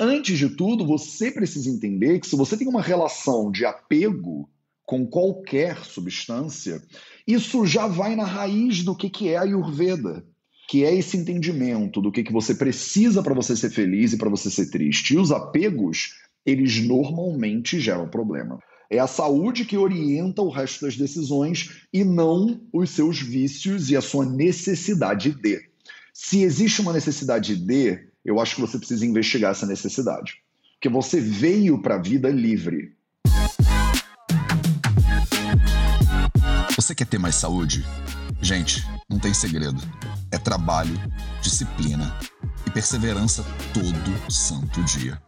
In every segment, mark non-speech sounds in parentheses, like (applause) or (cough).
antes de tudo, você precisa entender que se você tem uma relação de apego com qualquer substância, isso já vai na raiz do que, que é a Ayurveda, que é esse entendimento do que, que você precisa para você ser feliz e para você ser triste. E os apegos, eles normalmente geram problema. É a saúde que orienta o resto das decisões e não os seus vícios e a sua necessidade de. Se existe uma necessidade de, eu acho que você precisa investigar essa necessidade. Porque você veio para a vida livre. Você quer ter mais saúde? Gente, não tem segredo. É trabalho, disciplina e perseverança todo santo dia.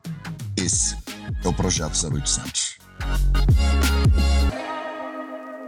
Esse é o Projeto 0800.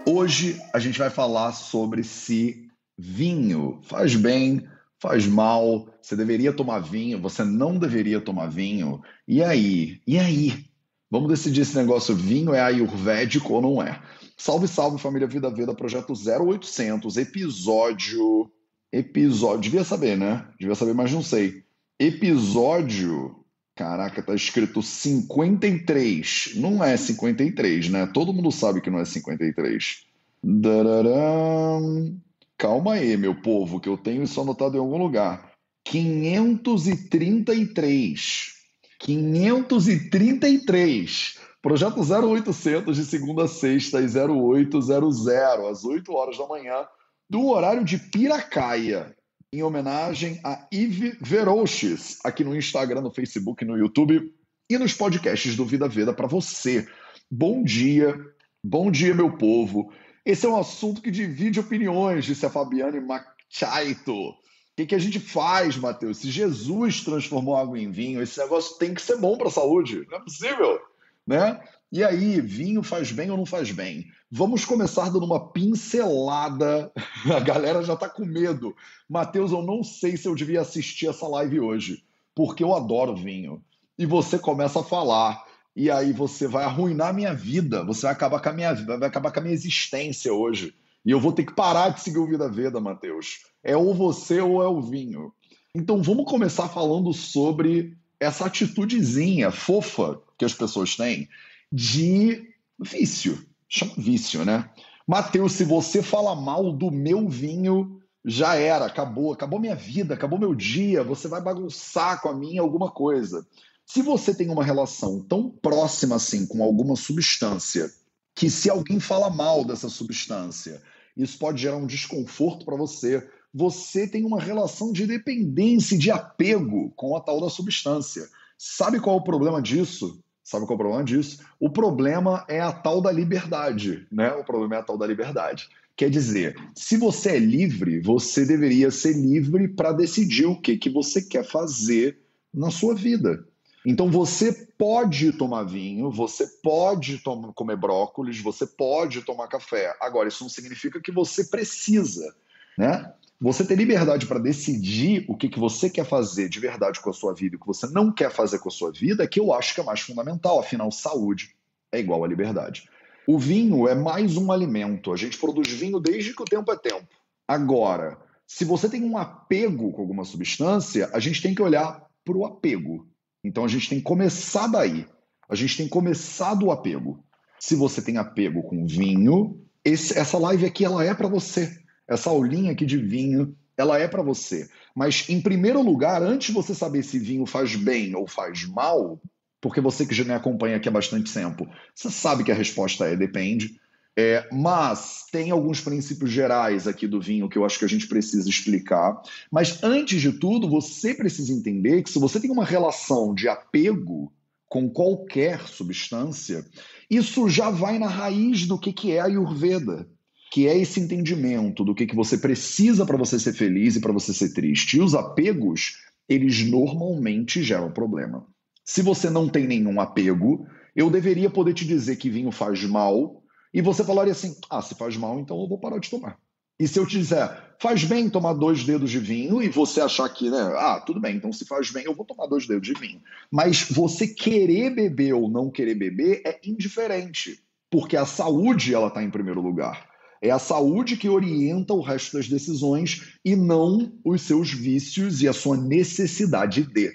Hoje a gente vai falar sobre se vinho faz bem faz mal, você deveria tomar vinho, você não deveria tomar vinho. E aí? E aí? Vamos decidir esse negócio, vinho é ayurvédico ou não é? Salve, salve, família Vida Veda, projeto 0800, episódio... Episódio... Devia saber, né? Devia saber, mas não sei. Episódio... Caraca, tá escrito 53. Não é 53, né? Todo mundo sabe que não é 53. Dararam. Calma aí, meu povo, que eu tenho isso anotado em algum lugar. 533. 533. Projeto 0800 de segunda a sexta às 0800, às 8 horas da manhã, do horário de Piracaia, em homenagem a Yves Verouches, aqui no Instagram, no Facebook, no YouTube e nos podcasts do Vida Veda para você. Bom dia, bom dia, meu povo. Esse é um assunto que divide opiniões, disse a Fabiane Machaito. O que, que a gente faz, Mateus? Se Jesus transformou água em vinho, esse negócio tem que ser bom para a saúde. Não é possível, né? E aí, vinho faz bem ou não faz bem? Vamos começar dando uma pincelada. (laughs) A galera já está com medo. Mateus, eu não sei se eu devia assistir essa live hoje, porque eu adoro vinho. E você começa a falar e aí você vai arruinar a minha vida, você vai acabar com a minha vai acabar com a minha existência hoje. E eu vou ter que parar de seguir o Vida Veda, Matheus. É ou você ou é o vinho. Então vamos começar falando sobre essa atitudezinha fofa que as pessoas têm de vício. Chama vício, né? Mateus, se você fala mal do meu vinho, já era, acabou, acabou minha vida, acabou meu dia, você vai bagunçar com a minha alguma coisa. Se você tem uma relação tão próxima assim com alguma substância, que se alguém fala mal dessa substância, isso pode gerar um desconforto para você, você tem uma relação de dependência e de apego com a tal da substância. Sabe qual é o problema disso? Sabe qual é o problema disso? O problema é a tal da liberdade, né? O problema é a tal da liberdade. Quer dizer, se você é livre, você deveria ser livre para decidir o que, que você quer fazer na sua vida. Então você pode tomar vinho, você pode tomar, comer brócolis, você pode tomar café. Agora, isso não significa que você precisa, né? Você ter liberdade para decidir o que, que você quer fazer de verdade com a sua vida e o que você não quer fazer com a sua vida é que eu acho que é mais fundamental. Afinal, saúde é igual a liberdade. O vinho é mais um alimento. A gente produz vinho desde que o tempo é tempo. Agora, se você tem um apego com alguma substância, a gente tem que olhar para o apego. Então a gente tem que começar daí. A gente tem começado o apego. Se você tem apego com vinho, esse, essa live aqui ela é para você. Essa aulinha aqui de vinho, ela é para você. Mas em primeiro lugar, antes de você saber se vinho faz bem ou faz mal, porque você que já me acompanha aqui há bastante tempo, você sabe que a resposta é depende. É, mas tem alguns princípios gerais aqui do vinho que eu acho que a gente precisa explicar. Mas antes de tudo, você precisa entender que se você tem uma relação de apego com qualquer substância, isso já vai na raiz do que, que é a Ayurveda, que é esse entendimento do que, que você precisa para você ser feliz e para você ser triste. E os apegos, eles normalmente geram problema. Se você não tem nenhum apego, eu deveria poder te dizer que vinho faz mal e você falaria assim: ah, se faz mal, então eu vou parar de tomar. E se eu te disser, faz bem tomar dois dedos de vinho, e você achar que, né, ah, tudo bem, então se faz bem, eu vou tomar dois dedos de vinho. Mas você querer beber ou não querer beber é indiferente, porque a saúde, ela está em primeiro lugar. É a saúde que orienta o resto das decisões e não os seus vícios e a sua necessidade de.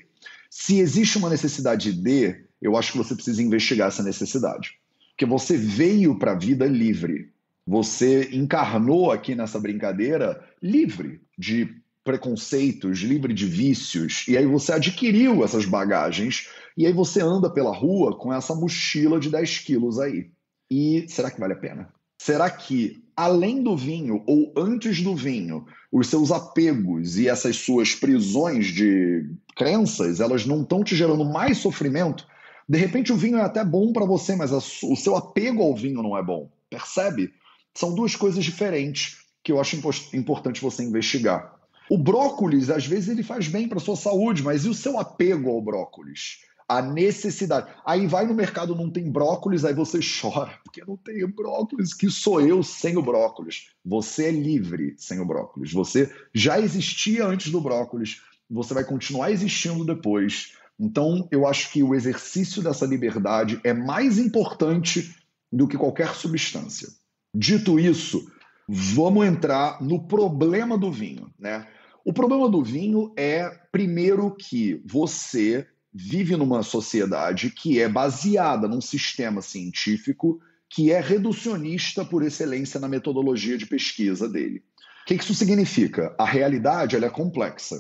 Se existe uma necessidade de, eu acho que você precisa investigar essa necessidade. Porque você veio para a vida livre. Você encarnou aqui nessa brincadeira livre de preconceitos, livre de vícios, e aí você adquiriu essas bagagens, e aí você anda pela rua com essa mochila de 10 quilos aí. E será que vale a pena? Será que, além do vinho, ou antes do vinho, os seus apegos e essas suas prisões de crenças, elas não estão te gerando mais sofrimento? De repente o vinho é até bom para você, mas o seu apego ao vinho não é bom. Percebe? São duas coisas diferentes que eu acho importante você investigar. O brócolis, às vezes, ele faz bem para sua saúde, mas e o seu apego ao brócolis? A necessidade. Aí vai no mercado, não tem brócolis, aí você chora, porque não tem brócolis, que sou eu sem o brócolis. Você é livre sem o brócolis. Você já existia antes do brócolis, você vai continuar existindo depois. Então, eu acho que o exercício dessa liberdade é mais importante do que qualquer substância. Dito isso, vamos entrar no problema do vinho, né? O problema do vinho é, primeiro, que você vive numa sociedade que é baseada num sistema científico que é reducionista por excelência na metodologia de pesquisa dele. O que isso significa? A realidade é complexa.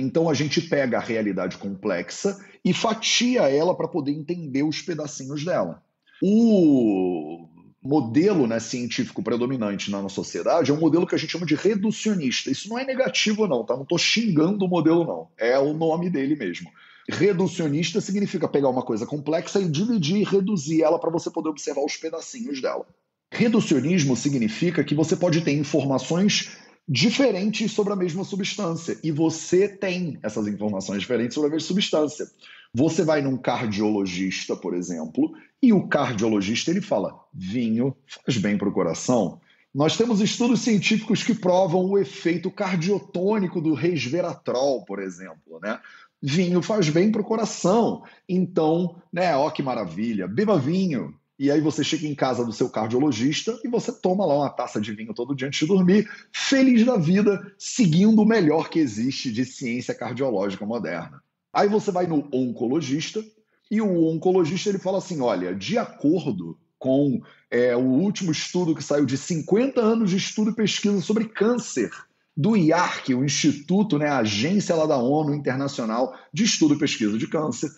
Então a gente pega a realidade complexa e fatia ela para poder entender os pedacinhos dela. O modelo né, científico predominante na nossa sociedade é um modelo que a gente chama de reducionista. Isso não é negativo, não, tá? Não estou xingando o modelo, não. É o nome dele mesmo. Reducionista significa pegar uma coisa complexa e dividir e reduzir ela para você poder observar os pedacinhos dela. Reducionismo significa que você pode ter informações diferentes sobre a mesma substância e você tem essas informações diferentes sobre a mesma substância. Você vai num cardiologista, por exemplo, e o cardiologista ele fala: vinho faz bem para o coração. Nós temos estudos científicos que provam o efeito cardiotônico do resveratrol, por exemplo, né? Vinho faz bem para o coração. Então, né, ó que maravilha, beba vinho. E aí você chega em casa do seu cardiologista e você toma lá uma taça de vinho todo dia antes de dormir, feliz da vida, seguindo o melhor que existe de ciência cardiológica moderna. Aí você vai no oncologista e o oncologista ele fala assim: olha, de acordo com é, o último estudo que saiu de 50 anos de estudo e pesquisa sobre câncer do IARC, o Instituto, né, a agência lá da ONU Internacional de Estudo e Pesquisa de Câncer,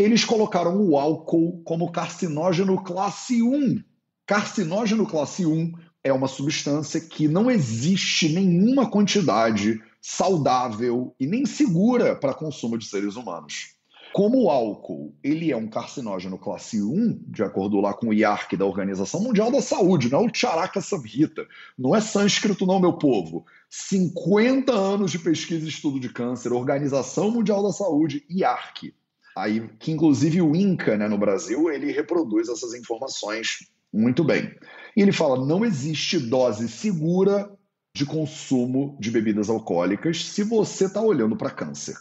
eles colocaram o álcool como carcinógeno classe 1. Carcinógeno classe 1 é uma substância que não existe nenhuma quantidade saudável e nem segura para consumo de seres humanos. Como o álcool ele é um carcinógeno classe 1, de acordo lá com o IARC da Organização Mundial da Saúde, não é o Charaka Samhita, não é sânscrito não, meu povo. 50 anos de pesquisa e estudo de câncer, Organização Mundial da Saúde, IARC. Aí, que inclusive o INCA, né, no Brasil, ele reproduz essas informações muito bem. E ele fala: não existe dose segura de consumo de bebidas alcoólicas se você está olhando para câncer.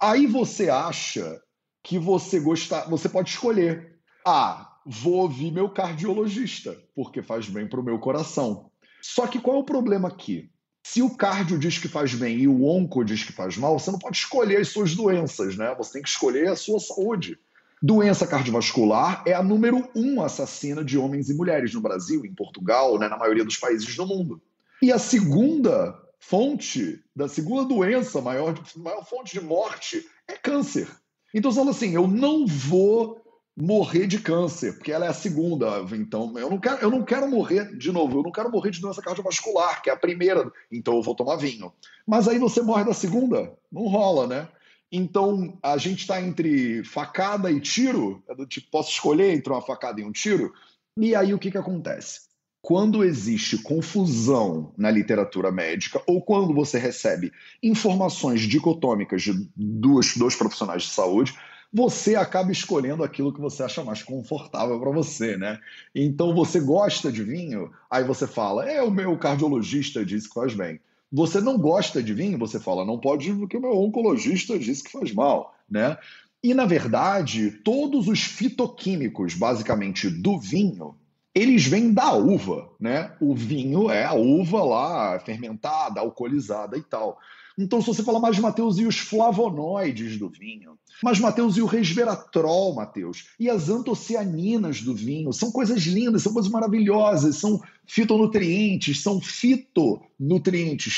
Aí você acha que você gostar, você pode escolher. Ah, vou ouvir meu cardiologista, porque faz bem para o meu coração. Só que qual é o problema aqui? Se o cardio diz que faz bem e o onco diz que faz mal, você não pode escolher as suas doenças, né? Você tem que escolher a sua saúde. Doença cardiovascular é a número um assassina de homens e mulheres no Brasil, em Portugal, né, na maioria dos países do mundo. E a segunda fonte, da segunda doença, maior, maior fonte de morte, é câncer. Então, você fala assim: eu não vou morrer de câncer, porque ela é a segunda. Então, eu não quero, eu não quero morrer de novo, eu não quero morrer de doença cardiovascular, que é a primeira, então eu vou tomar vinho. Mas aí você morre da segunda, não rola, né? Então, a gente está entre facada e tiro, é do tipo, posso escolher entre uma facada e um tiro? E aí o que, que acontece? Quando existe confusão na literatura médica ou quando você recebe informações dicotômicas de dois, dois profissionais de saúde, você acaba escolhendo aquilo que você acha mais confortável para você, né? Então você gosta de vinho, aí você fala, é o meu cardiologista disse que faz bem. Você não gosta de vinho, você fala, não pode porque o meu oncologista disse que faz mal, né? E na verdade, todos os fitoquímicos, basicamente, do vinho, eles vêm da uva, né? O vinho é a uva lá fermentada, alcoolizada e tal. Então, se você falar mais Mateus e os flavonoides do vinho, mais Mateus e o resveratrol, Mateus, e as antocianinas do vinho, são coisas lindas, são coisas maravilhosas, são fitonutrientes, são fitonutrientes,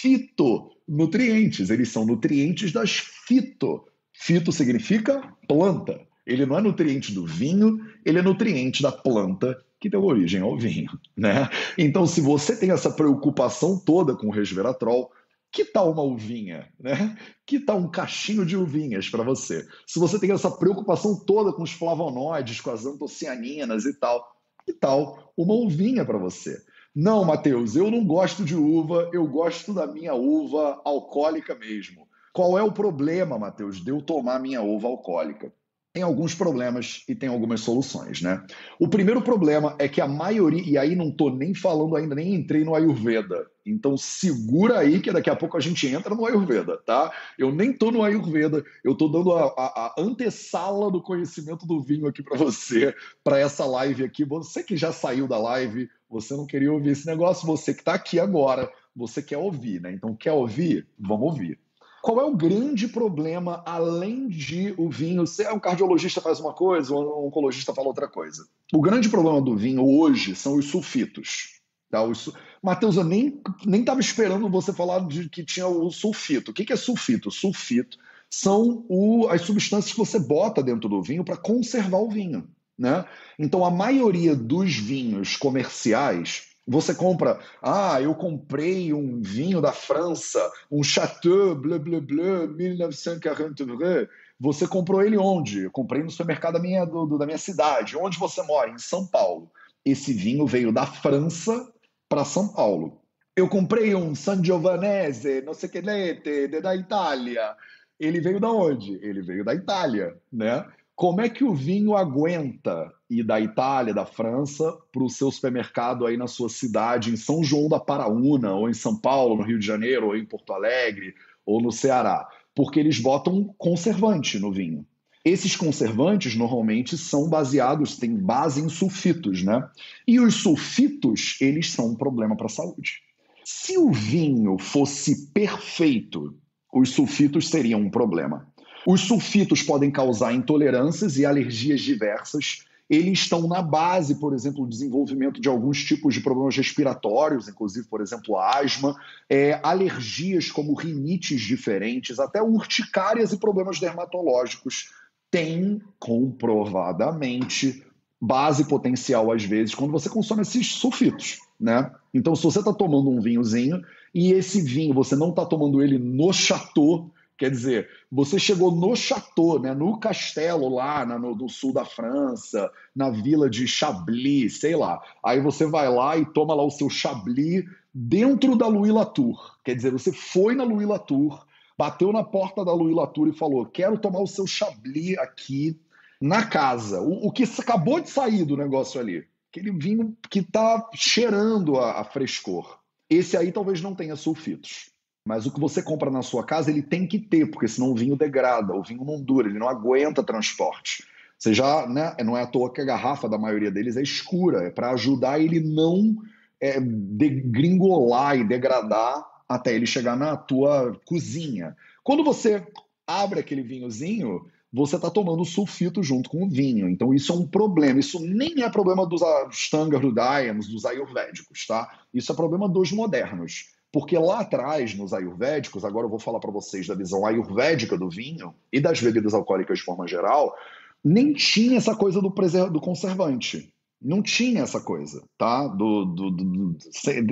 fitonutrientes, eles são nutrientes das fito. Fito significa planta. Ele não é nutriente do vinho, ele é nutriente da planta que deu origem ao vinho, né? Então, se você tem essa preocupação toda com o resveratrol, que tal uma uvinha, né? Que tal um cachinho de uvinhas para você? Se você tem essa preocupação toda com os flavonoides, com as antocianinas e tal, que tal uma uvinha para você? Não, Matheus, eu não gosto de uva, eu gosto da minha uva alcoólica mesmo. Qual é o problema, Matheus, de eu tomar minha uva alcoólica? Tem alguns problemas e tem algumas soluções, né? O primeiro problema é que a maioria, e aí não estou nem falando ainda, nem entrei no Ayurveda. Então segura aí que daqui a pouco a gente entra no Ayurveda, tá? Eu nem estou no Ayurveda, eu estou dando a, a, a, antessala do conhecimento do vinho aqui para você, para essa live aqui. Você que já saiu da live, você não queria ouvir esse negócio, você que está aqui agora, você quer ouvir, né? Então quer ouvir? Vamos ouvir. Qual é o grande problema, além de o vinho ser um cardiologista faz uma coisa, um oncologista fala outra coisa? O grande problema do vinho hoje são os sulfitos. Tá? Os... Matheus, eu nem estava esperando você falar de que tinha o sulfito. O que, que é sulfito? Sulfito são o, as substâncias que você bota dentro do vinho para conservar o vinho. Né? Então, a maioria dos vinhos comerciais você compra, ah, eu comprei um vinho da França, um Chateau Bleu Bleu Bleu 1943. Você comprou ele onde? Eu comprei no supermercado da minha, do, da minha cidade. Onde você mora? Em São Paulo. Esse vinho veio da França para São Paulo. Eu comprei um Sangiovanese, não sei que lete, da Itália. Ele veio da onde? Ele veio da Itália, né? Como é que o vinho aguenta ir da Itália, da França, para o seu supermercado aí na sua cidade, em São João da Paraúna, ou em São Paulo, no Rio de Janeiro, ou em Porto Alegre, ou no Ceará? Porque eles botam conservante no vinho. Esses conservantes normalmente são baseados, têm base em sulfitos, né? E os sulfitos, eles são um problema para a saúde. Se o vinho fosse perfeito, os sulfitos seriam um problema. Os sulfitos podem causar intolerâncias e alergias diversas. Eles estão na base, por exemplo, do desenvolvimento de alguns tipos de problemas respiratórios, inclusive, por exemplo, asma, é, alergias como rinites diferentes, até urticárias e problemas dermatológicos têm comprovadamente base potencial às vezes quando você consome esses sulfitos, né? Então, se você está tomando um vinhozinho e esse vinho você não está tomando ele no chateau, Quer dizer, você chegou no chateau, né, no castelo lá na, no, no, sul da França, na vila de Chablis, sei lá. Aí você vai lá e toma lá o seu Chablis dentro da Louis Latour. Quer dizer, você foi na Louis Latour, bateu na porta da Louis Latour e falou: Quero tomar o seu Chablis aqui na casa. O, o que acabou de sair do negócio ali. Aquele vinho que está cheirando a, a frescor. Esse aí talvez não tenha sulfitos. Mas o que você compra na sua casa, ele tem que ter, porque senão o vinho degrada, o vinho não dura, ele não aguenta transporte. Você já, né, não é à toa que a garrafa da maioria deles é escura, é para ajudar ele não é, degringolar e degradar até ele chegar na tua cozinha. Quando você abre aquele vinhozinho, você está tomando sulfito junto com o vinho. Então isso é um problema. Isso nem é problema dos Stangar, do Diamonds, dos ayurvédicos, tá? Isso é problema dos modernos. Porque lá atrás, nos ayurvédicos, agora eu vou falar para vocês da visão ayurvédica do vinho e das bebidas alcoólicas de forma geral, nem tinha essa coisa do, do conservante. Não tinha essa coisa, tá? Do, do, do,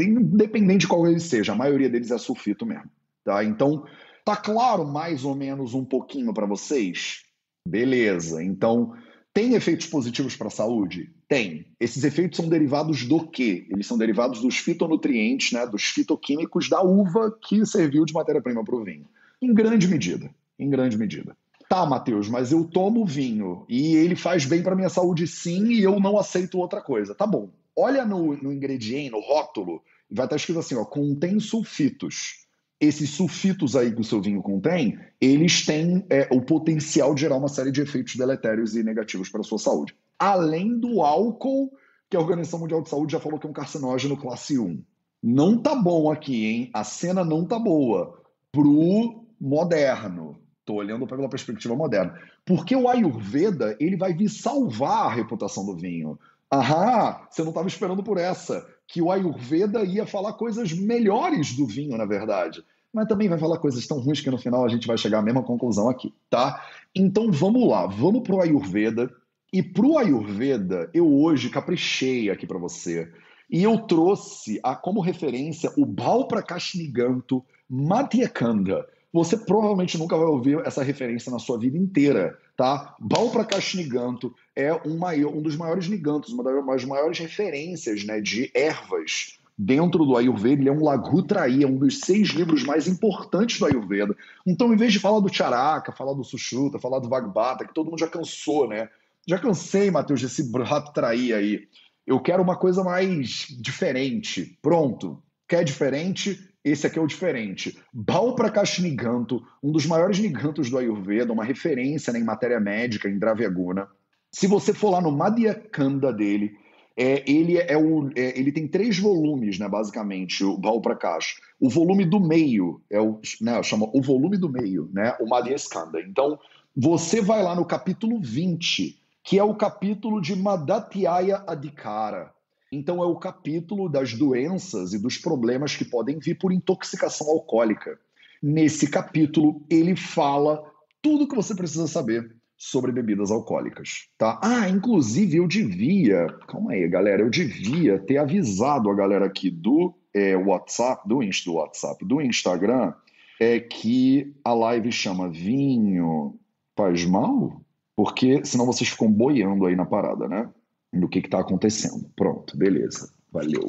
independente de qual ele seja, a maioria deles é sulfito mesmo, tá? Então, tá claro mais ou menos um pouquinho para vocês? Beleza. Então, tem efeitos positivos para a saúde? Tem. Esses efeitos são derivados do quê? Eles são derivados dos fitonutrientes, né, dos fitoquímicos da uva que serviu de matéria-prima para o vinho. Em grande medida. Em grande medida. Tá, Matheus, mas eu tomo vinho e ele faz bem para minha saúde sim e eu não aceito outra coisa. Tá bom. Olha no, no ingrediente, no rótulo, vai estar escrito assim, ó, contém sulfitos esses sulfitos aí que o seu vinho contém, eles têm é, o potencial de gerar uma série de efeitos deletérios e negativos para a sua saúde. Além do álcool que a Organização Mundial de Saúde já falou que é um carcinógeno classe 1. Não tá bom aqui, hein? A cena não tá boa pro moderno. Tô olhando pela perspectiva moderna. Porque o Ayurveda, ele vai vir salvar a reputação do vinho. Ahá, você não estava esperando por essa. Que o Ayurveda ia falar coisas melhores do vinho, na verdade. Mas também vai falar coisas tão ruins que no final a gente vai chegar à mesma conclusão aqui, tá? Então vamos lá, vamos pro Ayurveda. E pro Ayurveda, eu hoje caprichei aqui para você. E eu trouxe a, como referência o Balprakashniganto Madhyakanda. Você provavelmente nunca vai ouvir essa referência na sua vida inteira, tá? Balprakashniganto é um, maior, um dos maiores nigantos, uma das maiores referências né, de ervas dentro do Ayurveda, ele é um Laghutraí, é um dos seis livros mais importantes do Ayurveda. Então, em vez de falar do Charaka, falar do Sushruta, falar do Vagbata, que todo mundo já cansou, né? Já cansei, Matheus, desse Brhattraí aí. Eu quero uma coisa mais diferente. Pronto. Quer diferente? Esse aqui é o diferente. Balprakashniganto, um dos maiores nigantos do Ayurveda, uma referência né, em matéria médica, em Dravyaguna. Se você for lá no Madhyakanda dele, é, ele é o, é, ele tem três volumes, né, basicamente, o Baal Prakash. O volume do meio é o, né, chama o volume do meio, né, o Madhya Skanda. Então, você vai lá no capítulo 20, que é o capítulo de Madatyaya Adhikara. Então, é o capítulo das doenças e dos problemas que podem vir por intoxicação alcoólica. Nesse capítulo, ele fala tudo o que você precisa saber sobre bebidas alcoólicas, tá? Ah, inclusive eu devia, calma aí, galera, eu devia ter avisado a galera aqui do é, WhatsApp, do, do WhatsApp, do Instagram, é que a live chama Vinho faz mal? Porque senão vocês ficam boiando aí na parada, né? Do que está acontecendo. Pronto, beleza, valeu.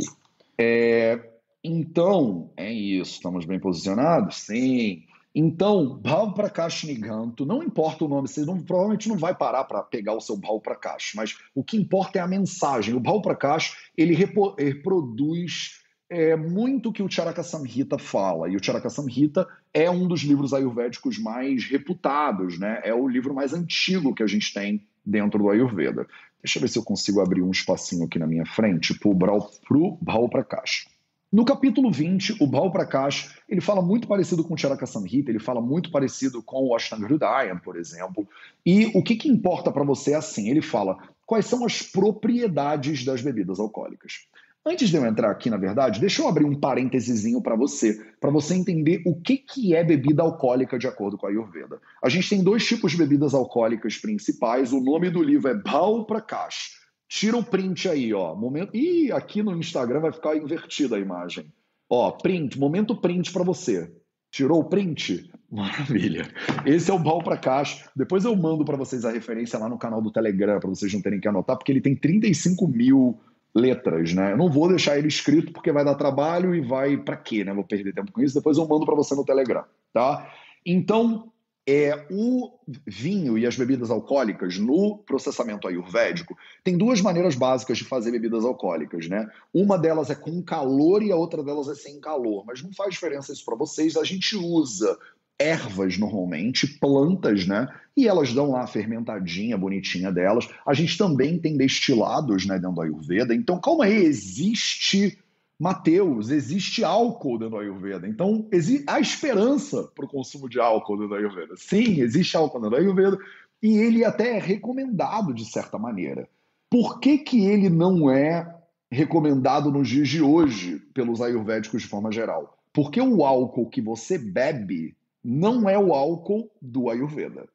É, então, é isso, estamos bem posicionados? Sim. Então, Bhava Prakash Niganto, não importa o nome, você não, provavelmente não vai parar para pegar o seu Bhava Prakash, mas o que importa é a mensagem. O Bhava Prakash, ele reproduz é, muito o que o Charaka Samhita fala, e o Charaka Samhita é um dos livros ayurvédicos mais reputados, né? é o livro mais antigo que a gente tem dentro do Ayurveda. Deixa eu ver se eu consigo abrir um espacinho aqui na minha frente para o Bhava Prakash. No capítulo 20, o Bal Prakash, ele fala muito parecido com o Charaka Samhita, ele fala muito parecido com o Ashtanga Hridayam, por exemplo. E o que, que importa para você é assim, ele fala quais são as propriedades das bebidas alcoólicas. Antes de eu entrar aqui, na verdade, deixa eu abrir um parênteses para você, para você entender o que, que é bebida alcoólica de acordo com a Ayurveda. A gente tem dois tipos de bebidas alcoólicas principais, o nome do livro é Bal Prakash. Tira o print aí, ó. Momento. Ih, aqui no Instagram vai ficar invertida a imagem. Ó, print, momento print para você. Tirou o print? (laughs) Maravilha. Esse é o Bal para Caixa. Depois eu mando para vocês a referência lá no canal do Telegram, para vocês não terem que anotar, porque ele tem 35 mil letras, né? Eu não vou deixar ele escrito porque vai dar trabalho e vai para quê, né? Vou perder tempo com isso. Depois eu mando para você no Telegram, tá? Então, é, o vinho e as bebidas alcoólicas no processamento ayurvédico tem duas maneiras básicas de fazer bebidas alcoólicas, né? Uma delas é com calor e a outra delas é sem calor, mas não faz diferença isso para vocês. A gente usa ervas normalmente, plantas, né? E elas dão lá a fermentadinha bonitinha delas. A gente também tem destilados, né, dentro do Ayurveda. Então, calma aí, existe Mateus, existe álcool dentro do Ayurveda. Então, há esperança para o consumo de álcool dentro do Ayurveda. Sim, existe álcool dentro do Ayurveda e ele até é recomendado de certa maneira. Por que, que ele não é recomendado nos dias de hoje pelos ayurvédicos de forma geral? Porque o álcool que você bebe não é o álcool do Ayurveda.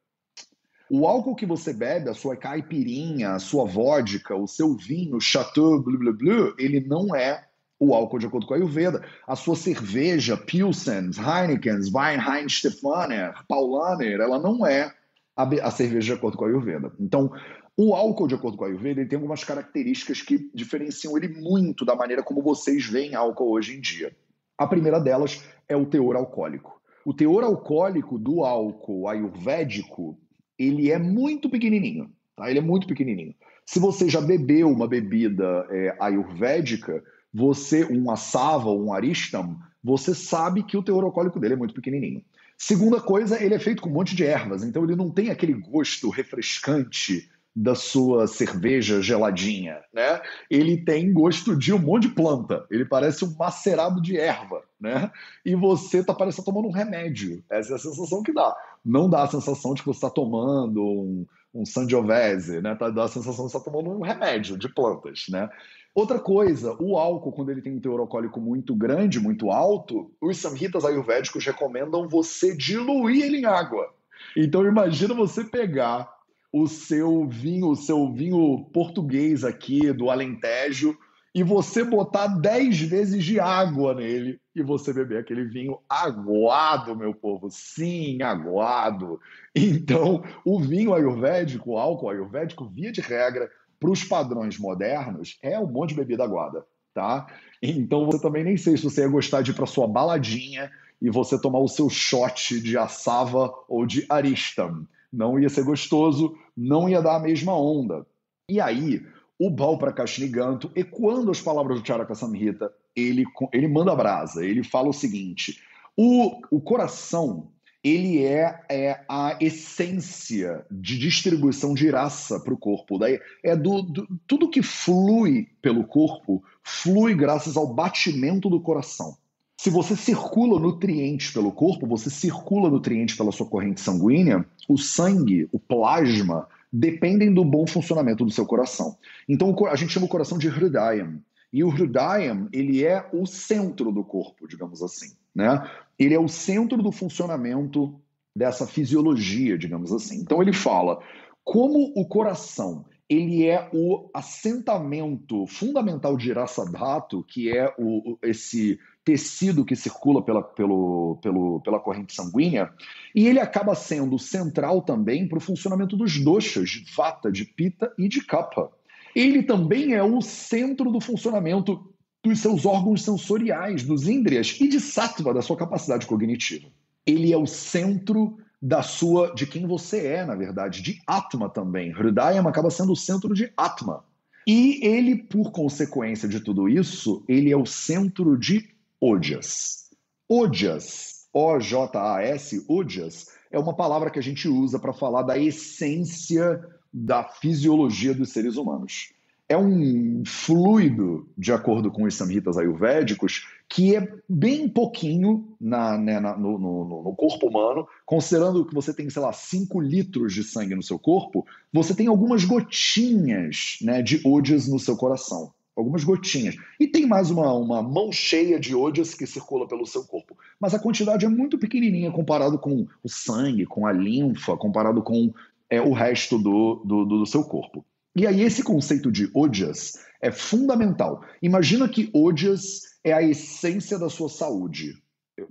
O álcool que você bebe, a sua caipirinha, a sua vodka, o seu vinho, chateau, blá blá blá, ele não é o álcool de acordo com a Ayurveda. A sua cerveja, Pilsens, Heineken, Weinheim-Stefaner, Paulaner, ela não é a, a, cerveja de acordo com a Ayurveda. Então, o álcool de acordo com a Ayurveda ele tem algumas características que diferenciam ele muito da maneira como vocês veem álcool hoje em dia. A primeira delas é o teor alcoólico. O teor alcoólico do álcool ayurvédico, ele é muito pequenininho, tá? Ele é muito pequenininho. Se você já bebeu uma bebida é, ayurvédica, você, um assava ou um aristam, você sabe que o teor alcoólico dele é muito pequenininho. Segunda coisa, ele é feito com um monte de ervas, então ele não tem aquele gosto refrescante da sua cerveja geladinha, né? Ele tem gosto de um monte de planta. Ele parece um macerado de erva, né? E você tá parecendo tomando um remédio. Essa é a sensação que dá. Não dá a sensação de que você está tomando um, um Sangiovese, né? Tá, dá a sensação de está tomando um remédio de plantas, né? Outra coisa, o álcool, quando ele tem um teor alcoólico muito grande, muito alto, os samhitas ayurvédicos recomendam você diluir ele em água. Então imagina você pegar o seu vinho, o seu vinho português aqui do Alentejo e você botar 10 vezes de água nele e você beber aquele vinho aguado, meu povo. Sim, aguado. Então, o vinho ayurvédico, o álcool ayurvédico, via de regra, para os padrões modernos, é um monte de bebida aguada, tá? Então você também nem sei se você ia gostar de ir para sua baladinha e você tomar o seu shot de assava ou de aristam. Não ia ser gostoso, não ia dar a mesma onda. E aí, o Bal Prakashniganto, ecoando as palavras do Charaka Samhita, ele, ele manda brasa, ele fala o seguinte, o, o coração ele é, é, a essência de distribuição de raça para o corpo. Daí é do, do, tudo que flui pelo corpo flui graças ao batimento do coração. Se você circula nutrientes pelo corpo, você circula nutrientes pela sua corrente sanguínea, o sangue, o plasma, dependem do bom funcionamento do seu coração. Então a gente chama o coração de Hridayam. E o Hridayam, ele é o centro do corpo, digamos assim. Né? Ele é o centro do funcionamento dessa fisiologia, digamos assim. Então ele fala como o coração ele é o assentamento fundamental de Rasadhatu, que é o, esse tecido que circula pela, pelo, pelo, pela corrente sanguínea, e ele acaba sendo central também para o funcionamento dos doshas, de vata, de pita e de kapha. Ele também é o centro do funcionamento dos seus órgãos sensoriais, dos índrias e de sattva, da sua capacidade cognitiva. Ele é o centro da sua, de quem você é, na verdade, de Atma também. Hridayam acaba sendo o centro de Atma. E ele, por consequência de tudo isso, ele é o centro de Ojas. Ojas, O-J-A-S, Ojas, é uma palavra que a gente usa para falar da essência da fisiologia dos seres humanos é um fluido, de acordo com os samhitas ayurvédicos, que é bem pouquinho na, né, na no, no, no, corpo humano, considerando que você tem, sei lá, 5 litros de sangue no seu corpo, você tem algumas gotinhas né, de odias no seu coração. Algumas gotinhas. E tem mais uma, uma mão cheia de odias que circula pelo seu corpo. Mas a quantidade é muito pequenininha comparado com o sangue, com a linfa, comparado com é, o resto do, do, do seu corpo. E aí esse conceito de odias é fundamental. Imagina que odias é a essência da sua saúde.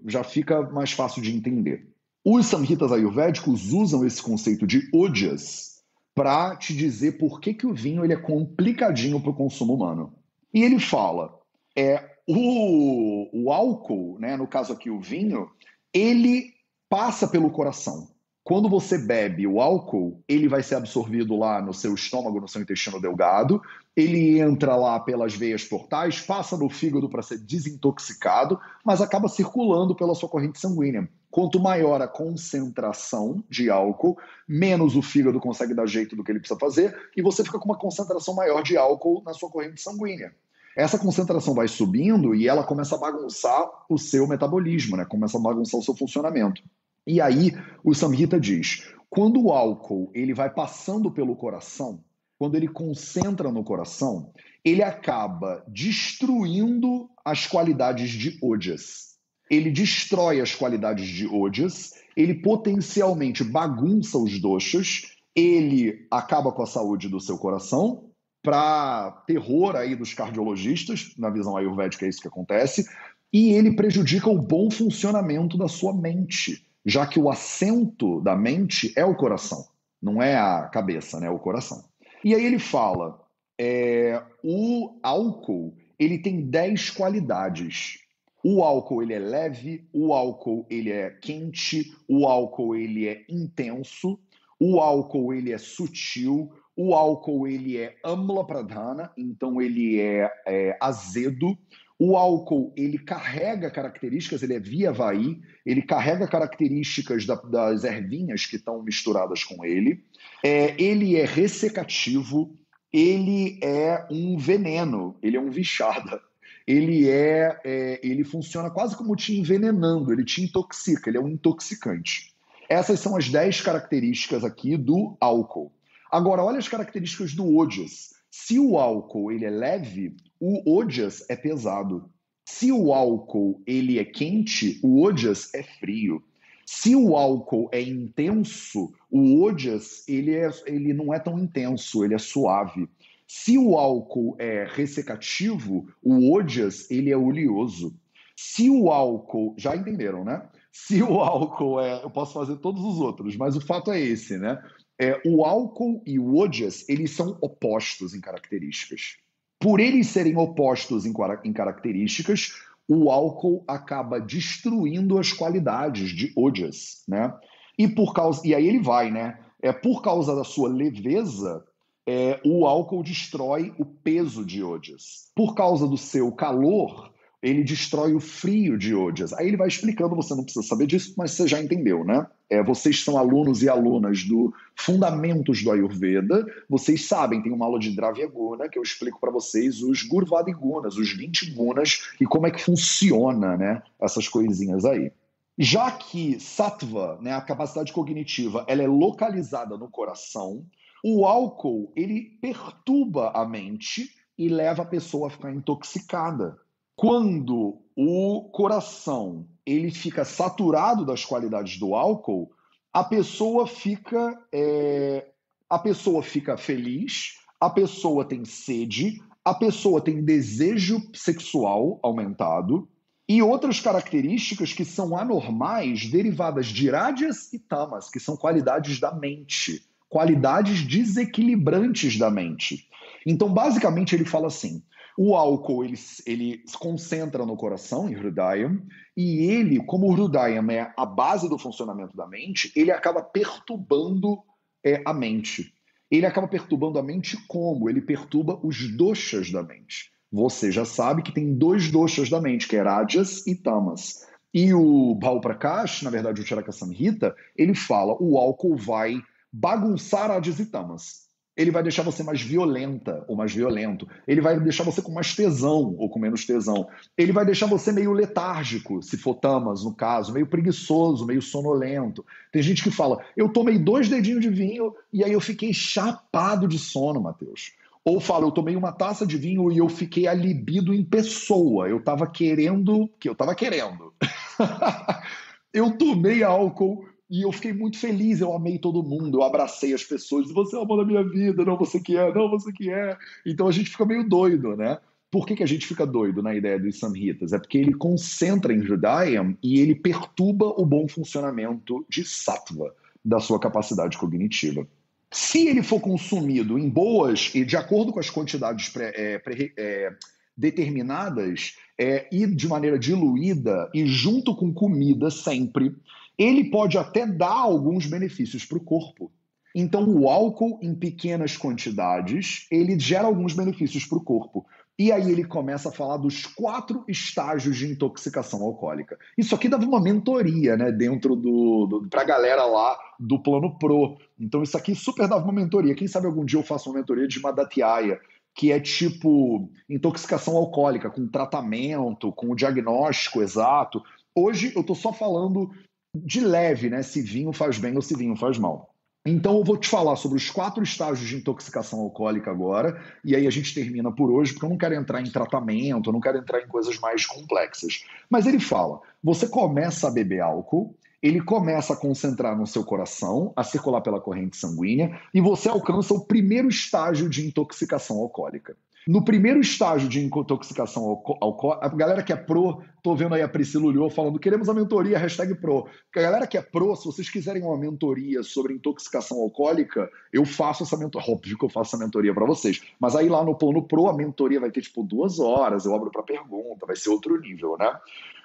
Já fica mais fácil de entender. Os samhitas ayurvédicos usam esse conceito de odias para te dizer por que, que o vinho ele é complicadinho para o consumo humano. E ele fala, é o, o álcool, né, no caso aqui o vinho, ele passa pelo coração. Quando você bebe o álcool, ele vai ser absorvido lá no seu estômago, no seu intestino delgado, ele entra lá pelas veias portais, passa no fígado para ser desintoxicado, mas acaba circulando pela sua corrente sanguínea. Quanto maior a concentração de álcool, menos o fígado consegue dar jeito do que ele precisa fazer, e você fica com uma concentração maior de álcool na sua corrente sanguínea. Essa concentração vai subindo e ela começa a bagunçar o seu metabolismo, né? começa a bagunçar o seu funcionamento. E aí o Samhita diz: quando o álcool ele vai passando pelo coração, quando ele concentra no coração, ele acaba destruindo as qualidades de ojas. Ele destrói as qualidades de ojas, ele potencialmente bagunça os doshas, ele acaba com a saúde do seu coração, para terror aí dos cardiologistas, na visão ayurvédica é isso que acontece, e ele prejudica o bom funcionamento da sua mente já que o assento da mente é o coração, não é a cabeça, né? É o coração. E aí ele fala, é, o álcool ele tem 10 qualidades. O álcool ele é leve, o álcool ele é quente, o álcool ele é intenso, o álcool ele é sutil, o álcool ele é amla pradhana, então ele é, é azedo, O álcool, ele carrega características, ele é via Havaí, ele carrega características da, das ervinhas que estão misturadas com ele. É, ele é ressecativo, ele é um veneno, ele é um vichada. Ele é, é, ele funciona quase como te envenenando, ele te intoxica, ele é um intoxicante. Essas são as 10 características aqui do álcool. Agora, olha as características do Ojas. Se o álcool ele é leve, o Ojas é pesado. Se o álcool ele é quente, o Ojas é frio. Se o álcool é intenso, o Ojas ele, é, ele não é tão intenso, ele é suave. Se o álcool é ressecativo, o Ojas ele é oleoso. Se o álcool, já entenderam, né? Se o álcool é, eu posso fazer todos os outros, mas o fato é esse, né? É, o álcool e o ojas, eles são opostos em características. Por eles serem opostos em, em características, o álcool acaba destruindo as qualidades de ojas, né? E por causa e aí ele vai, né? É por causa da sua leveza, é, o álcool destrói o peso de ojas. Por causa do seu calor, ele destrói o frio de Odias. Aí ele vai explicando, você não precisa saber disso, mas você já entendeu, né? É, vocês são alunos e alunas do Fundamentos do Ayurveda, vocês sabem, tem uma aula de Dravya Guna que eu explico para vocês os Gurvadi Gunas, os 20 Gunas e como é que funciona, né? Essas coisinhas aí. Já que Sattva, né, a capacidade cognitiva, ela é localizada no coração, o álcool, ele perturba a mente e leva a pessoa a ficar intoxicada. Quando o coração ele fica saturado das qualidades do álcool, a pessoa fica é, a pessoa fica feliz, a pessoa tem sede, a pessoa tem desejo sexual aumentado e outras características que são anormais derivadas de rádias e tamas, que são qualidades da mente, qualidades desequilibrantes da mente. Então, basicamente, ele fala assim: o álcool ele, ele se concentra no coração, em Hridayam, e ele, como o Hridayam é a base do funcionamento da mente, ele acaba perturbando é, a mente. Ele acaba perturbando a mente como? Ele perturba os doshas da mente. Você já sabe que tem dois doshas da mente, que é Rajas e Tamas. E o Bhau Prakash, na verdade o Charaka Samhita, ele fala o álcool vai bagunçar Rajas e Tamas ele vai deixar você mais violenta ou mais violento. Ele vai deixar você com mais tesão ou com menos tesão. Ele vai deixar você meio letárgico, se for tamas, no caso, meio preguiçoso, meio sonolento. Tem gente que fala: eu tomei dois dedinhos de vinho e aí eu fiquei chapado de sono, Matheus. Ou fala: eu tomei uma taça de vinho e eu fiquei alibido em pessoa. Eu estava querendo, que eu estava querendo. (laughs) eu tomei álcool e eu fiquei muito feliz, eu amei todo mundo, eu abracei as pessoas, você é o amor da minha vida, não você que é, não você que é. Então a gente fica meio doido, né? Por que, que a gente fica doido na ideia dos Samhitas? É porque ele concentra em Judaiam e ele perturba o bom funcionamento de Sattva, da sua capacidade cognitiva. Se ele for consumido em boas e de acordo com as quantidades pré, é, pré, é, determinadas é, e de maneira diluída e junto com comida sempre, ele pode até dar alguns benefícios para o corpo. Então, o álcool em pequenas quantidades, ele gera alguns benefícios para o corpo. E aí ele começa a falar dos quatro estágios de intoxicação alcoólica. Isso aqui dava uma mentoria, né, dentro do, do para a galera lá do plano pro. Então isso aqui super dava uma mentoria. Quem sabe algum dia eu faço uma mentoria de Madatiaia, que é tipo intoxicação alcoólica, com tratamento, com o diagnóstico exato. Hoje eu estou só falando de leve, né? Se vinho faz bem ou se vinho faz mal. Então eu vou te falar sobre os quatro estágios de intoxicação alcoólica agora, e aí a gente termina por hoje, porque eu não quero entrar em tratamento, eu não quero entrar em coisas mais complexas. Mas ele fala: você começa a beber álcool, ele começa a concentrar no seu coração, a circular pela corrente sanguínea, e você alcança o primeiro estágio de intoxicação alcoólica. No primeiro estágio de intoxicação alcoólica, a galera que é pro, tô vendo aí a Priscila Ulhou falando, queremos a mentoria, hashtag pro. A galera que é pro, se vocês quiserem uma mentoria sobre intoxicação alcoólica, eu faço essa mentoria. Óbvio que eu faço essa mentoria para vocês. Mas aí lá no plano pro, a mentoria vai ter tipo duas horas, eu abro para pergunta, vai ser outro nível, né?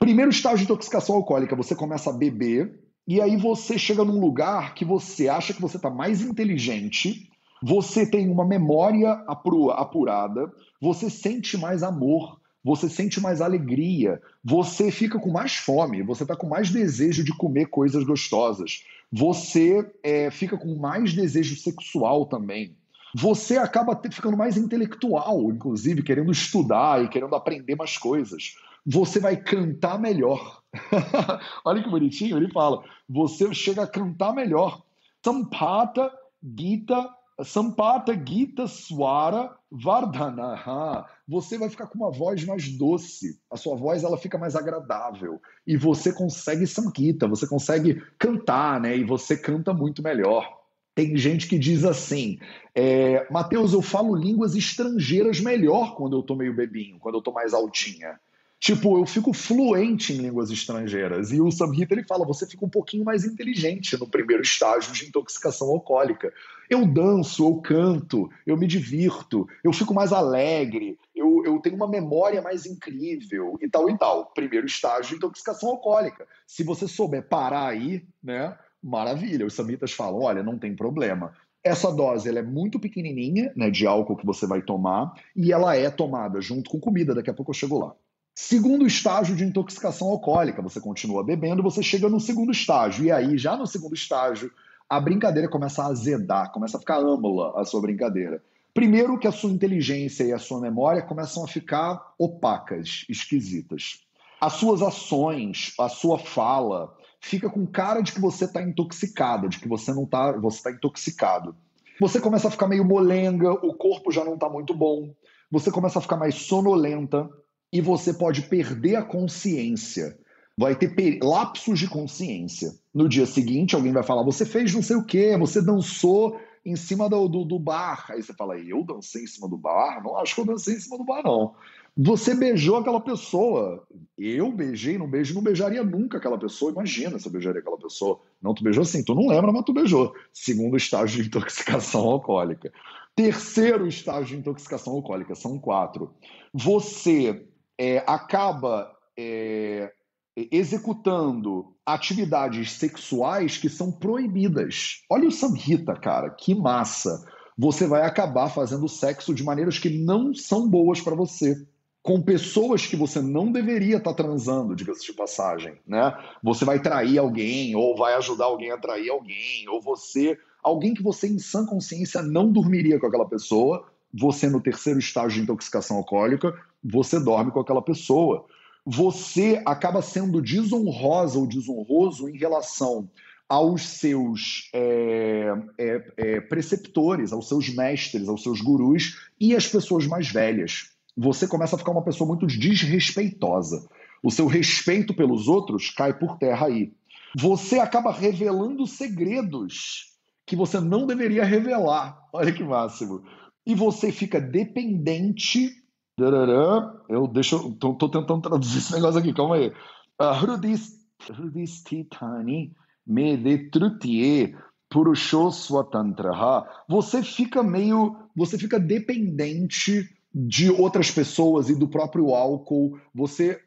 Primeiro estágio de intoxicação alcoólica, você começa a beber, e aí você chega num lugar que você acha que você está mais inteligente você tem uma memória apurada, você sente mais amor, você sente mais alegria, você fica com mais fome, você está com mais desejo de comer coisas gostosas, você é, fica com mais desejo sexual também. Você acaba ficando mais intelectual, inclusive, querendo estudar e querendo aprender mais coisas. Você vai cantar melhor. (laughs) Olha que bonitinho, ele fala. Você chega a cantar melhor. Sampata Gita Sampata Gita Swara Vardhanaha. Você vai ficar com uma voz mais doce. A sua voz ela fica mais agradável. E você consegue Sankita, você consegue cantar, né? E você canta muito melhor. Tem gente que diz assim: é, Mateus, eu falo línguas estrangeiras melhor quando eu tô meio bebinho, quando eu tô mais altinha. Tipo, eu fico fluente em línguas estrangeiras. E o Samhita ele fala: você fica um pouquinho mais inteligente no primeiro estágio de intoxicação alcoólica. Eu danço, eu canto, eu me divirto, eu fico mais alegre, eu, eu tenho uma memória mais incrível e tal e tal. Primeiro estágio de intoxicação alcoólica. Se você souber parar aí, né? Maravilha. Os samitas falam: olha, não tem problema. Essa dose ela é muito pequenininha, né, de álcool que você vai tomar, e ela é tomada junto com comida. Daqui a pouco eu chego lá. Segundo estágio de intoxicação alcoólica, você continua bebendo, você chega no segundo estágio. E aí, já no segundo estágio, a brincadeira começa a azedar, começa a ficar âmbula a sua brincadeira. Primeiro que a sua inteligência e a sua memória começam a ficar opacas, esquisitas. As suas ações, a sua fala, fica com cara de que você está intoxicado, de que você não está, você está intoxicado. Você começa a ficar meio molenga, o corpo já não está muito bom, você começa a ficar mais sonolenta, e você pode perder a consciência. Vai ter lapsos de consciência. No dia seguinte, alguém vai falar: você fez não sei o quê, você dançou em cima do, do, do, bar. Aí você fala: eu dancei em cima do bar? Não acho que eu dancei em cima do bar, não. Você beijou aquela pessoa. Eu beijei, não beijo, não beijaria nunca aquela pessoa. Imagina se eu beijaria aquela pessoa. Não, tu beijou sim, tu não lembra, mas tu beijou. Segundo estágio de intoxicação alcoólica. Terceiro estágio de intoxicação alcoólica, são quatro. Você é, acaba é, executando atividades sexuais que são proibidas. Olha o Samhita, cara, que massa. Você vai acabar fazendo sexo de maneiras que não são boas para você. Com pessoas que você não deveria estar tá transando, diga-se de passagem, né? Você vai trair alguém, ou vai ajudar alguém a trair alguém, ou você. Alguém que você, em sã consciência, não dormiria com aquela pessoa, você no terceiro estágio de intoxicação alcoólica, você dorme com aquela pessoa. Você acaba sendo desonrosa ou desonroso em relação aos seus é, é, é, preceptores, aos seus mestres, aos seus gurus e às pessoas mais velhas. Você começa a ficar uma pessoa muito desrespeitosa. O seu respeito pelos outros cai por terra aí. Você acaba revelando segredos que você não deveria revelar. Olha que máximo e você fica dependente. Eu deixo, tô, tô tentando traduzir esse negócio aqui, calma aí. Ah, Hrudistitani medetrutye purusho swatantraha. Você fica meio, você fica dependente de outras pessoas e do próprio álcool. Você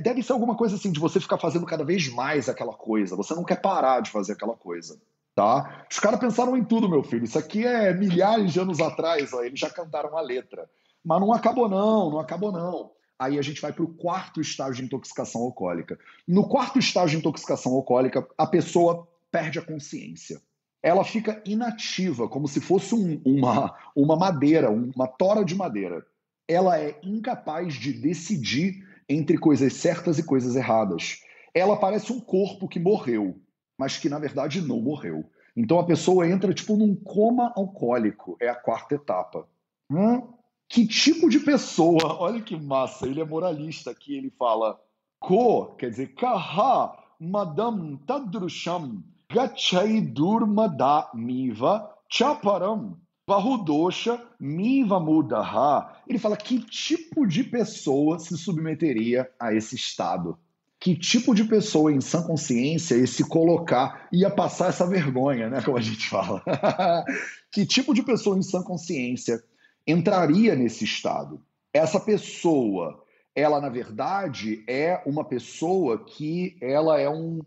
deve ser alguma coisa assim de você ficar fazendo cada vez mais aquela coisa. Você não quer parar de fazer aquela coisa. Tá? Os caras pensaram em tudo, meu filho. Isso aqui é milhares de anos atrás, ó, eles já cantaram a letra. Mas não acabou, não, não acabou, não. Aí a gente vai para o quarto estágio de intoxicação alcoólica. No quarto estágio de intoxicação alcoólica, a pessoa perde a consciência. Ela fica inativa, como se fosse um, uma, uma madeira, uma tora de madeira. Ela é incapaz de decidir entre coisas certas e coisas erradas. Ela parece um corpo que morreu mas que na verdade não morreu. Então a pessoa entra tipo num coma alcoólico, é a quarta etapa. Hum? Que tipo de pessoa? (laughs) Olha que massa, ele é moralista aqui, ele fala ko, quer dizer, kaha madam tadrusham durmada miva chaparam Vahudosha Miva Mudaha. Ele fala que tipo de pessoa se submeteria a esse estado que tipo de pessoa em sã consciência ia se colocar, ia passar essa vergonha, né? Como a gente fala. (laughs) que tipo de pessoa em sã consciência entraria nesse estado? Essa pessoa, ela na verdade é uma pessoa que ela é um,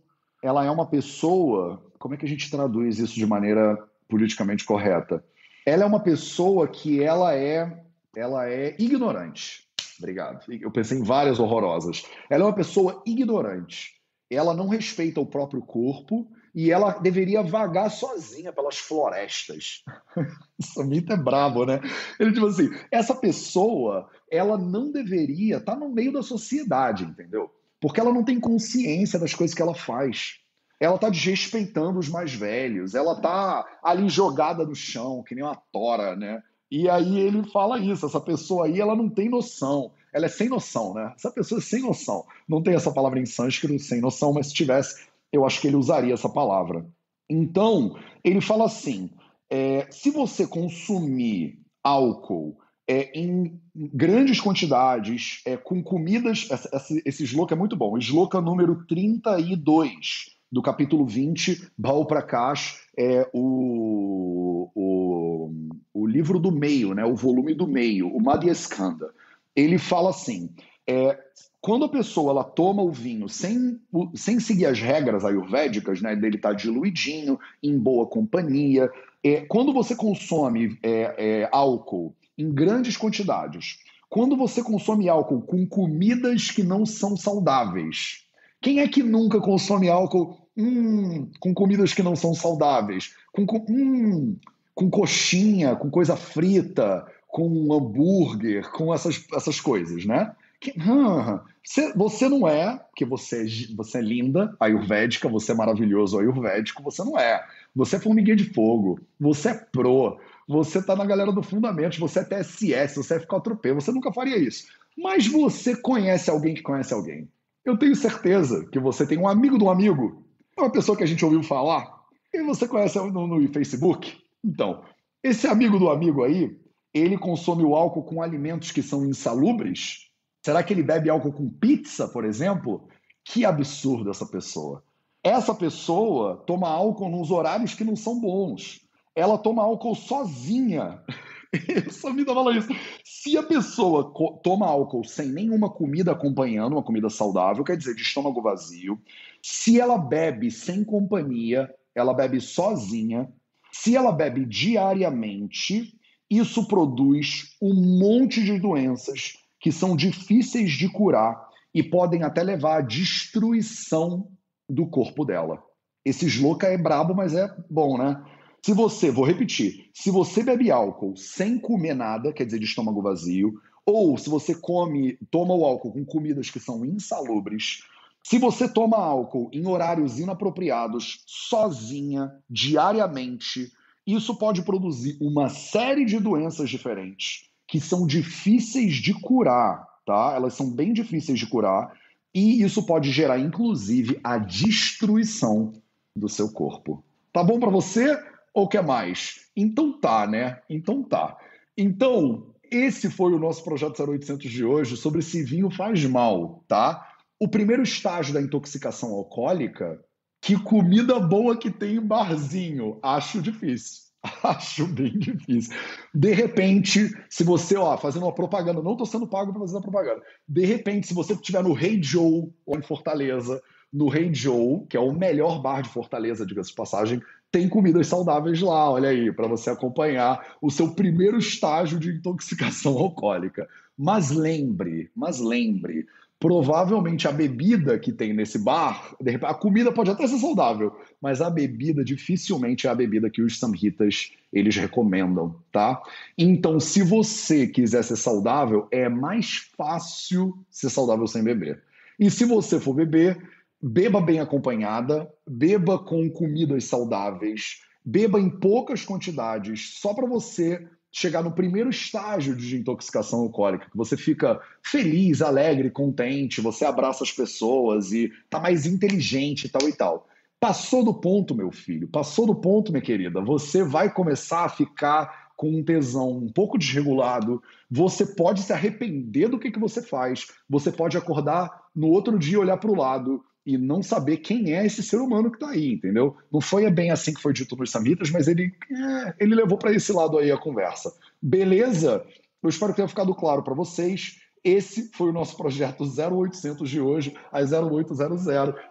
ela é uma pessoa. Como é que a gente traduz isso de maneira politicamente correta? Ela é uma pessoa que ela é, ela é ignorante. Obrigado. Eu pensei em várias horrorosas. Ela é uma pessoa ignorante. Ela não respeita o próprio corpo e ela deveria vagar sozinha pelas florestas. (laughs) Isso mito é brabo, né? Ele tipo assim, essa pessoa, ela não deveria estar tá no meio da sociedade, entendeu? Porque ela não tem consciência das coisas que ela faz. Ela está desrespeitando os mais velhos, ela está ali jogada no chão, que nem uma tora, né? E aí ele fala isso, essa pessoa aí, ela não tem noção, ela é sem noção, né? Essa pessoa é sem noção. Não tem essa palavra em sânscrito, sem noção, mas se tivesse, eu acho que ele usaria essa palavra. Então, ele fala assim: é, se você consumir álcool é, em grandes quantidades, é, com comidas. Esse, esse é muito bom. Sloka número 32 do capítulo 20, Baal Prakash, é o, o, o livro do meio, né, o volume do meio, o Madhya Skanda. Ele fala assim: é, quando a pessoa ela toma o vinho sem, sem seguir as regras ayurvédicas, né, dele estar tá diluidinho, em boa companhia, é, quando você consome é, é, álcool em grandes quantidades, quando você consome álcool com comidas que não são saudáveis, quem é que nunca consome álcool hum, com comidas que não são saudáveis? Com, hum, com coxinha, com coisa frita, com hambúrguer, com essas, essas coisas, né? Que, hum, você, você não é, porque você, você é linda, ayurvédica, você é maravilhoso, ayurvédico, você não é. Você é formiguinha de fogo, você é pro, você tá na galera do Fundamentos, você é TSS, você é F4P, você nunca faria isso. Mas você conhece alguém que conhece alguém. Eu tenho certeza que você tem um amigo de um amigo, uma pessoa que a gente ouviu falar, e você conhece no, no Facebook. Então, esse amigo do amigo aí, ele consome o álcool com alimentos que são insalubres? Será que ele bebe álcool com pizza, por exemplo? Que absurdo essa pessoa. Essa pessoa toma álcool nos horários que não são bons. Ela toma álcool sozinha. Essa vida fala isso. Se a pessoa toma álcool sem nenhuma comida acompanhando, uma comida saudável, quer dizer, de estômago vazio, se ela bebe sem companhia, ela bebe sozinha, se ela bebe diariamente, isso produz um monte de doenças que são difíceis de curar e podem até levar à destruição do corpo dela. Esse sloka é brabo, mas é bom, né? Se você, vou repetir, se você bebe álcool sem comer nada, quer dizer, de estômago vazio, ou se você come, toma o álcool com comidas que são insalubres, se você toma álcool em horários inapropriados, sozinha, diariamente, isso pode produzir uma série de doenças diferentes que são difíceis de curar, tá? Elas são bem difíceis de curar e isso pode gerar, inclusive, a destruição do seu corpo. Tá bom para você? Ou quer mais? Então tá, né? Então tá. Então, esse foi o nosso projeto 0800 de hoje sobre se vinho faz mal, tá? O primeiro estágio da intoxicação alcoólica, que comida boa que tem em barzinho, acho difícil. (laughs) Acho bem difícil. De repente, se você, ó, fazendo uma propaganda, não tô sendo pago para fazer uma propaganda. De repente, se você estiver no Rei Joe ou em Fortaleza, no Rei Joe, que é o melhor bar de Fortaleza, diga-se de passagem, tem comidas saudáveis lá, olha aí, para você acompanhar o seu primeiro estágio de intoxicação (laughs) alcoólica. Mas lembre, mas lembre, provavelmente a bebida que tem nesse bar, a comida pode até ser saudável, mas a bebida dificilmente é a bebida que os samhitas eles recomendam, tá? Então, se você quiser ser saudável, é mais fácil ser saudável sem beber. E se você for beber, beba bem acompanhada, beba com comidas saudáveis, beba em poucas quantidades, só para você chegar no primeiro estágio de intoxicação alcoólica, que você fica feliz, alegre, contente, você abraça as pessoas e tá mais inteligente e tal e tal. Passou do ponto, meu filho, passou do ponto, minha querida, você vai começar a ficar com um tesão um pouco desregulado, você pode se arrepender do que, que você faz, você pode acordar no outro dia olhar para o lado e não saber quem é esse ser humano que está aí, entendeu? Não foi bem assim que foi dito nos Samitas, mas ele, é, ele levou para esse lado aí a conversa. Beleza? Eu espero que tenha ficado claro para vocês. Esse foi o nosso projeto 0800 de hoje, às 0800,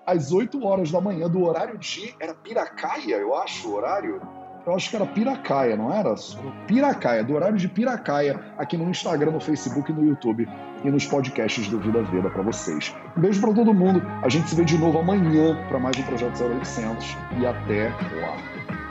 às 8 horas da manhã, do horário de. Era Piracaia, eu acho, o horário. Eu acho que era Piracaia, não era? Piracaia, do horário de Piracaia, aqui no Instagram, no Facebook no YouTube e nos podcasts do Vida Veda para vocês. Um beijo para todo mundo. A gente se vê de novo amanhã para mais um Projeto 0800 e até lá.